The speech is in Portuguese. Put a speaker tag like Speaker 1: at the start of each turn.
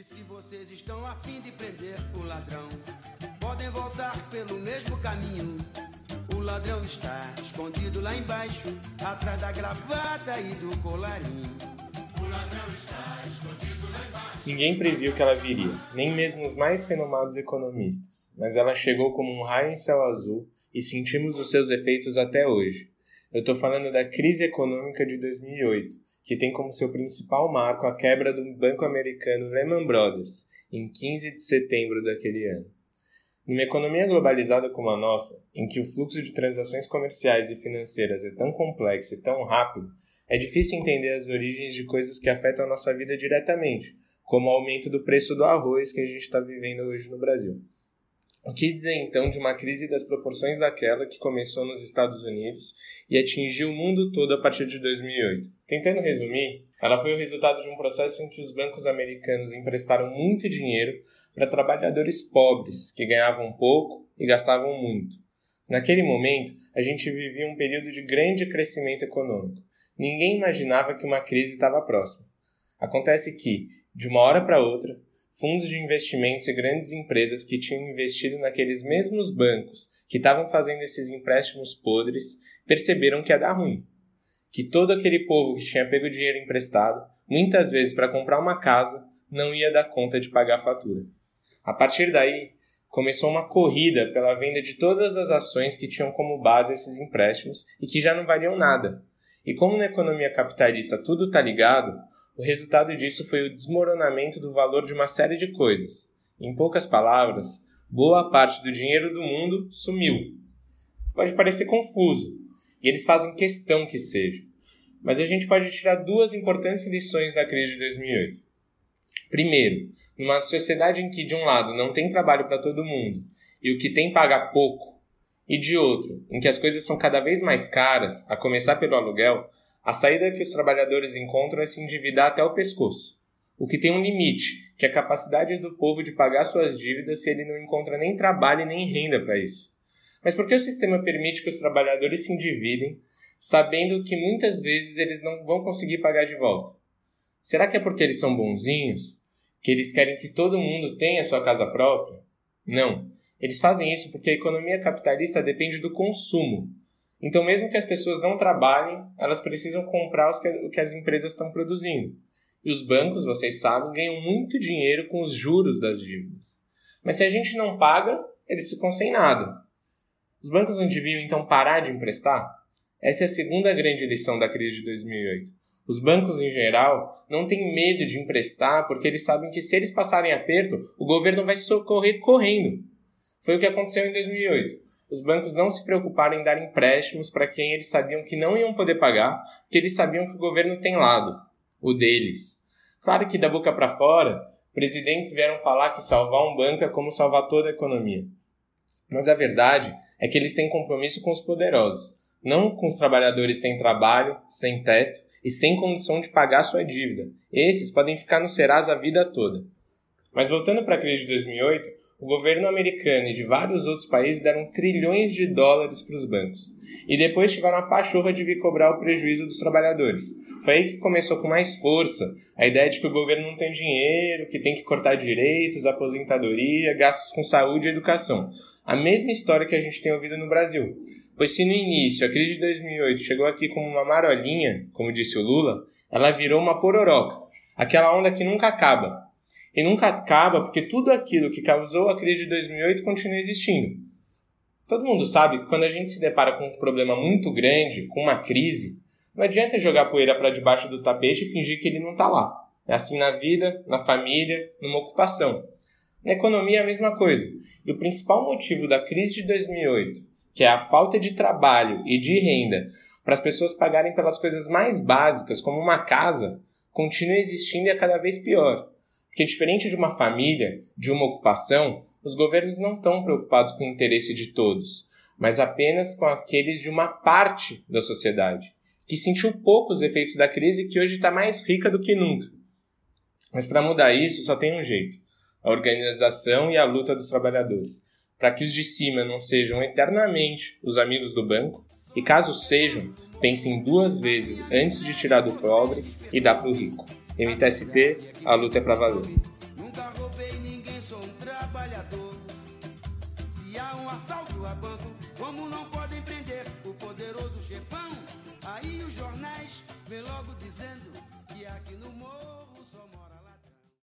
Speaker 1: E se vocês estão afim de prender o ladrão, podem voltar pelo mesmo caminho. O ladrão está escondido lá embaixo, atrás da gravata e do colarinho. O ladrão está
Speaker 2: escondido lá embaixo. Ninguém previu que ela viria, nem mesmo os mais renomados economistas, mas ela chegou como um raio em céu azul e sentimos os seus efeitos até hoje. Eu estou falando da crise econômica de 2008, que tem como seu principal marco a quebra do banco americano Lehman Brothers, em 15 de setembro daquele ano. Numa economia globalizada como a nossa, em que o fluxo de transações comerciais e financeiras é tão complexo e tão rápido, é difícil entender as origens de coisas que afetam a nossa vida diretamente, como o aumento do preço do arroz que a gente está vivendo hoje no Brasil. O que dizer então de uma crise das proporções daquela que começou nos Estados Unidos e atingiu o mundo todo a partir de 2008? Tentando resumir, ela foi o resultado de um processo em que os bancos americanos emprestaram muito dinheiro para trabalhadores pobres que ganhavam pouco e gastavam muito. Naquele momento, a gente vivia um período de grande crescimento econômico. Ninguém imaginava que uma crise estava próxima. Acontece que, de uma hora para outra, fundos de investimentos e grandes empresas que tinham investido naqueles mesmos bancos que estavam fazendo esses empréstimos podres perceberam que ia dar ruim. Que todo aquele povo que tinha pego dinheiro emprestado, muitas vezes para comprar uma casa, não ia dar conta de pagar a fatura. A partir daí, começou uma corrida pela venda de todas as ações que tinham como base esses empréstimos e que já não valiam nada. E como na economia capitalista tudo está ligado, o resultado disso foi o desmoronamento do valor de uma série de coisas. Em poucas palavras, boa parte do dinheiro do mundo sumiu. Pode parecer confuso, e eles fazem questão que seja, mas a gente pode tirar duas importantes lições da crise de 2008. Primeiro, numa sociedade em que de um lado não tem trabalho para todo mundo e o que tem paga pouco, e de outro, em que as coisas são cada vez mais caras, a começar pelo aluguel, a saída que os trabalhadores encontram é se endividar até o pescoço, o que tem um limite, que é a capacidade do povo de pagar suas dívidas se ele não encontra nem trabalho nem renda para isso. Mas por que o sistema permite que os trabalhadores se endividem, sabendo que muitas vezes eles não vão conseguir pagar de volta? Será que é porque eles são bonzinhos? Que eles querem que todo mundo tenha sua casa própria? Não. Eles fazem isso porque a economia capitalista depende do consumo, então, mesmo que as pessoas não trabalhem, elas precisam comprar o que as empresas estão produzindo. E os bancos, vocês sabem, ganham muito dinheiro com os juros das dívidas. Mas se a gente não paga, eles ficam sem nada. Os bancos não deviam então parar de emprestar? Essa é a segunda grande lição da crise de 2008. Os bancos, em geral, não têm medo de emprestar porque eles sabem que se eles passarem aperto, o governo vai socorrer correndo. Foi o que aconteceu em 2008 os bancos não se preocuparam em dar empréstimos para quem eles sabiam que não iam poder pagar, porque eles sabiam que o governo tem lado, o deles. Claro que da boca para fora, presidentes vieram falar que salvar um banco é como salvar toda a economia. Mas a verdade é que eles têm compromisso com os poderosos, não com os trabalhadores sem trabalho, sem teto e sem condição de pagar sua dívida. Esses podem ficar no Serasa a vida toda. Mas voltando para a crise de 2008, o governo americano e de vários outros países deram trilhões de dólares para os bancos. E depois tiveram a pachorra de vir cobrar o prejuízo dos trabalhadores. Foi aí que começou com mais força a ideia de que o governo não tem dinheiro, que tem que cortar direitos, aposentadoria, gastos com saúde e educação. A mesma história que a gente tem ouvido no Brasil. Pois se no início a crise de 2008 chegou aqui como uma marolinha, como disse o Lula, ela virou uma pororoca. Aquela onda que nunca acaba, e nunca acaba porque tudo aquilo que causou a crise de 2008 continua existindo. Todo mundo sabe que quando a gente se depara com um problema muito grande, com uma crise, não adianta jogar poeira para debaixo do tapete e fingir que ele não está lá. É assim na vida, na família, numa ocupação. Na economia é a mesma coisa. E o principal motivo da crise de 2008, que é a falta de trabalho e de renda para as pessoas pagarem pelas coisas mais básicas, como uma casa, continua existindo e é cada vez pior. Porque, diferente de uma família, de uma ocupação, os governos não estão preocupados com o interesse de todos, mas apenas com aqueles de uma parte da sociedade, que sentiu pouco os efeitos da crise e que hoje está mais rica do que nunca. Mas para mudar isso, só tem um jeito: a organização e a luta dos trabalhadores, para que os de cima não sejam eternamente os amigos do banco, e caso sejam, pensem duas vezes antes de tirar do pobre e dar para o rico. MTST, a luta é pra valer.
Speaker 1: Nunca roubei ninguém, sou um trabalhador. Se há um assalto a banco, como não podem prender o poderoso chefão? Aí os jornais vêm logo dizendo que aqui no morro só mora.